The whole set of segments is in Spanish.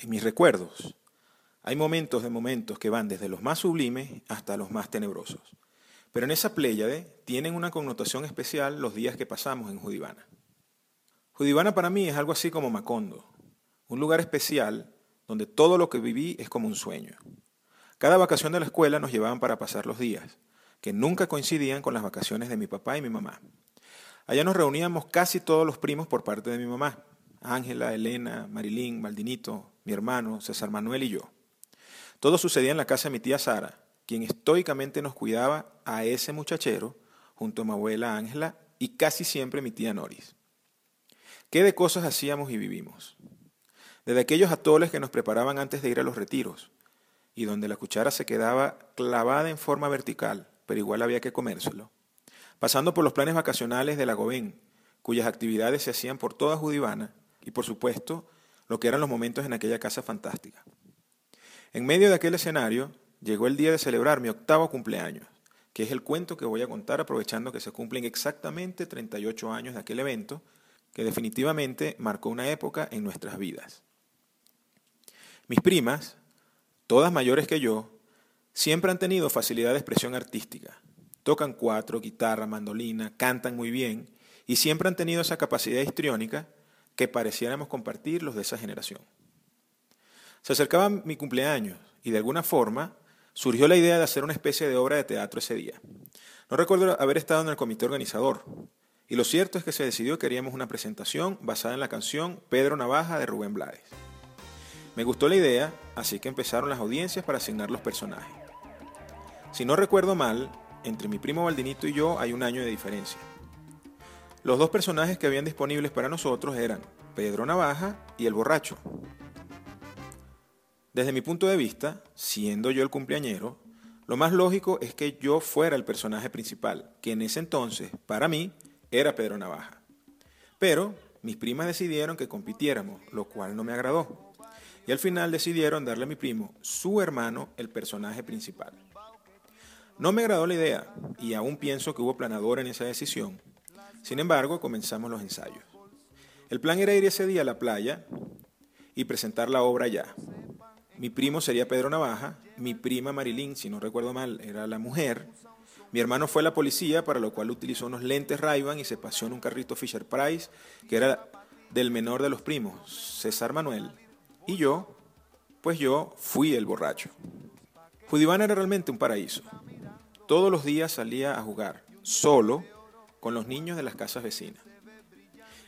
En mis recuerdos hay momentos de momentos que van desde los más sublimes hasta los más tenebrosos. Pero en esa pléyade tienen una connotación especial los días que pasamos en Judivana. Judivana para mí es algo así como Macondo, un lugar especial donde todo lo que viví es como un sueño. Cada vacación de la escuela nos llevaban para pasar los días, que nunca coincidían con las vacaciones de mi papá y mi mamá. Allá nos reuníamos casi todos los primos por parte de mi mamá, Ángela, Elena, Marilín, Maldinito, mi hermano, César Manuel y yo. Todo sucedía en la casa de mi tía Sara, quien estoicamente nos cuidaba a ese muchachero, junto a mi abuela Ángela y casi siempre mi tía Noris. ¿Qué de cosas hacíamos y vivimos? Desde aquellos atoles que nos preparaban antes de ir a los retiros, y donde la cuchara se quedaba clavada en forma vertical, pero igual había que comérselo. Pasando por los planes vacacionales de la Gobén, cuyas actividades se hacían por toda Judivana, y por supuesto, lo que eran los momentos en aquella casa fantástica. En medio de aquel escenario, llegó el día de celebrar mi octavo cumpleaños, que es el cuento que voy a contar aprovechando que se cumplen exactamente 38 años de aquel evento, que definitivamente marcó una época en nuestras vidas. Mis primas, todas mayores que yo, siempre han tenido facilidad de expresión artística. Tocan cuatro, guitarra, mandolina, cantan muy bien y siempre han tenido esa capacidad histriónica que pareciéramos compartir los de esa generación. Se acercaba mi cumpleaños y de alguna forma surgió la idea de hacer una especie de obra de teatro ese día. No recuerdo haber estado en el comité organizador, y lo cierto es que se decidió que haríamos una presentación basada en la canción Pedro Navaja de Rubén Blades. Me gustó la idea, así que empezaron las audiencias para asignar los personajes. Si no recuerdo mal, entre mi primo Valdinito y yo hay un año de diferencia. Los dos personajes que habían disponibles para nosotros eran Pedro Navaja y el borracho. Desde mi punto de vista, siendo yo el cumpleañero, lo más lógico es que yo fuera el personaje principal, que en ese entonces, para mí, era Pedro Navaja. Pero mis primas decidieron que compitiéramos, lo cual no me agradó y al final decidieron darle a mi primo, su hermano, el personaje principal. No me agradó la idea y aún pienso que hubo planador en esa decisión. Sin embargo, comenzamos los ensayos. El plan era ir ese día a la playa y presentar la obra ya. Mi primo sería Pedro Navaja, mi prima Marilyn, si no recuerdo mal, era la mujer. Mi hermano fue la policía, para lo cual utilizó unos lentes ray y se paseó en un carrito Fisher Price, que era del menor de los primos, César Manuel. Y yo, pues yo fui el borracho. Judivana era realmente un paraíso. Todos los días salía a jugar, solo, con los niños de las casas vecinas.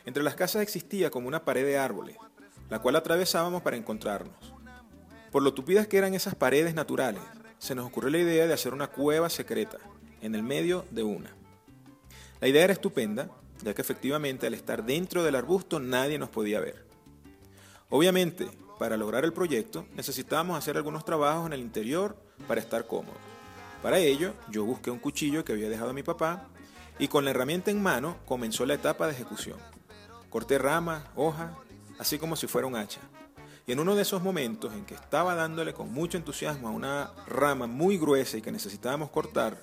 Entre las casas existía como una pared de árboles, la cual atravesábamos para encontrarnos. Por lo tupidas que eran esas paredes naturales, se nos ocurrió la idea de hacer una cueva secreta, en el medio de una. La idea era estupenda, ya que efectivamente al estar dentro del arbusto nadie nos podía ver. Obviamente, para lograr el proyecto necesitábamos hacer algunos trabajos en el interior para estar cómodos. Para ello, yo busqué un cuchillo que había dejado mi papá y con la herramienta en mano comenzó la etapa de ejecución. Corté ramas, hojas, así como si fuera un hacha. Y en uno de esos momentos en que estaba dándole con mucho entusiasmo a una rama muy gruesa y que necesitábamos cortar,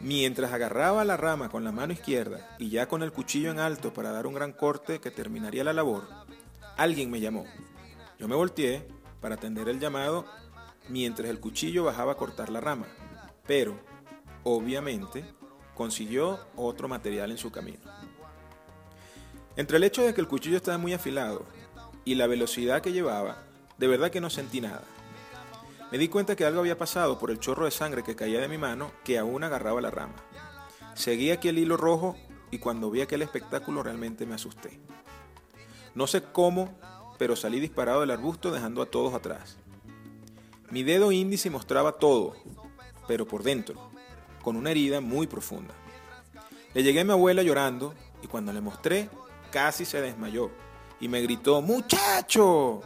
mientras agarraba la rama con la mano izquierda y ya con el cuchillo en alto para dar un gran corte que terminaría la labor, alguien me llamó. Yo me volteé para atender el llamado mientras el cuchillo bajaba a cortar la rama, pero, obviamente, consiguió otro material en su camino. Entre el hecho de que el cuchillo estaba muy afilado y la velocidad que llevaba, de verdad que no sentí nada. Me di cuenta que algo había pasado por el chorro de sangre que caía de mi mano que aún agarraba la rama. Seguí aquí el hilo rojo y cuando vi aquel espectáculo realmente me asusté. No sé cómo pero salí disparado del arbusto dejando a todos atrás. Mi dedo índice mostraba todo, pero por dentro, con una herida muy profunda. Le llegué a mi abuela llorando y cuando le mostré, casi se desmayó y me gritó, ¡Muchacho!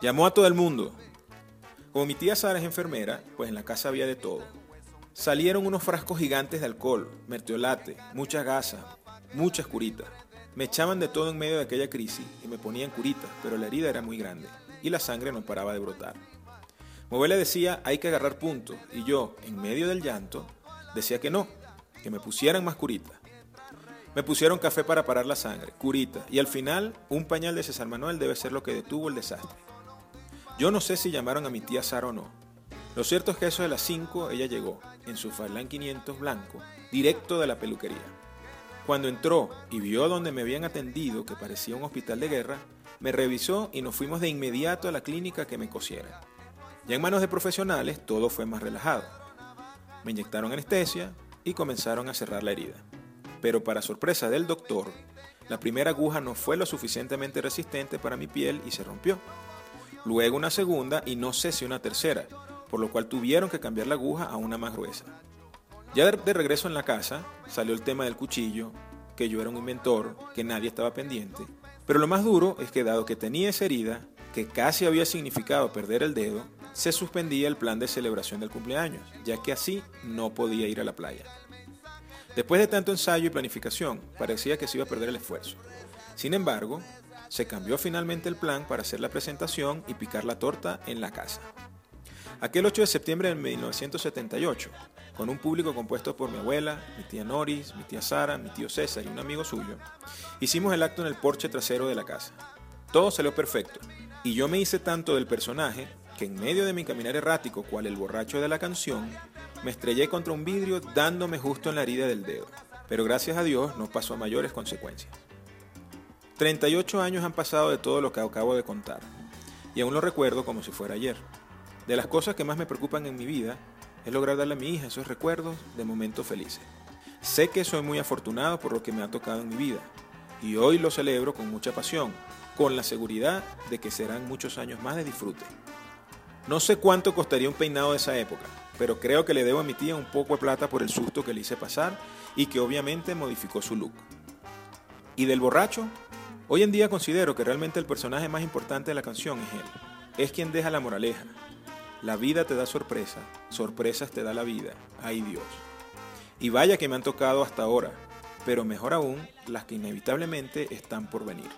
Llamó a todo el mundo. Como mi tía Sara es enfermera, pues en la casa había de todo. Salieron unos frascos gigantes de alcohol, mertiolate, muchas gasas, muchas curitas. Me echaban de todo en medio de aquella crisis y me ponían curitas, pero la herida era muy grande y la sangre no paraba de brotar. Movela decía hay que agarrar puntos y yo, en medio del llanto, decía que no, que me pusieran más curitas. Me pusieron café para parar la sangre, curita, y al final un pañal de César Manuel debe ser lo que detuvo el desastre. Yo no sé si llamaron a mi tía Sara o no. Lo cierto es que eso de las 5 ella llegó, en su Farlán 500 blanco, directo de la peluquería. Cuando entró y vio donde me habían atendido, que parecía un hospital de guerra, me revisó y nos fuimos de inmediato a la clínica que me cosiera. Ya en manos de profesionales todo fue más relajado. Me inyectaron anestesia y comenzaron a cerrar la herida. Pero para sorpresa del doctor, la primera aguja no fue lo suficientemente resistente para mi piel y se rompió. Luego una segunda y no sé si una tercera, por lo cual tuvieron que cambiar la aguja a una más gruesa. Ya de regreso en la casa, salió el tema del cuchillo, que yo era un inventor, que nadie estaba pendiente. Pero lo más duro es que dado que tenía esa herida, que casi había significado perder el dedo, se suspendía el plan de celebración del cumpleaños, ya que así no podía ir a la playa. Después de tanto ensayo y planificación, parecía que se iba a perder el esfuerzo. Sin embargo, se cambió finalmente el plan para hacer la presentación y picar la torta en la casa. Aquel 8 de septiembre de 1978, con un público compuesto por mi abuela, mi tía Noris, mi tía Sara, mi tío César y un amigo suyo, hicimos el acto en el porche trasero de la casa. Todo salió perfecto, y yo me hice tanto del personaje que en medio de mi caminar errático, cual el borracho de la canción, me estrellé contra un vidrio dándome justo en la herida del dedo. Pero gracias a Dios no pasó a mayores consecuencias. 38 años han pasado de todo lo que acabo de contar, y aún lo recuerdo como si fuera ayer. De las cosas que más me preocupan en mi vida es lograr darle a mi hija esos recuerdos de momentos felices. Sé que soy muy afortunado por lo que me ha tocado en mi vida, y hoy lo celebro con mucha pasión, con la seguridad de que serán muchos años más de disfrute. No sé cuánto costaría un peinado de esa época, pero creo que le debo a mi tía un poco de plata por el susto que le hice pasar y que obviamente modificó su look. ¿Y del borracho? Hoy en día considero que realmente el personaje más importante de la canción es él. Es quien deja la moraleja. La vida te da sorpresa, sorpresas te da la vida. Ay Dios. Y vaya que me han tocado hasta ahora, pero mejor aún las que inevitablemente están por venir.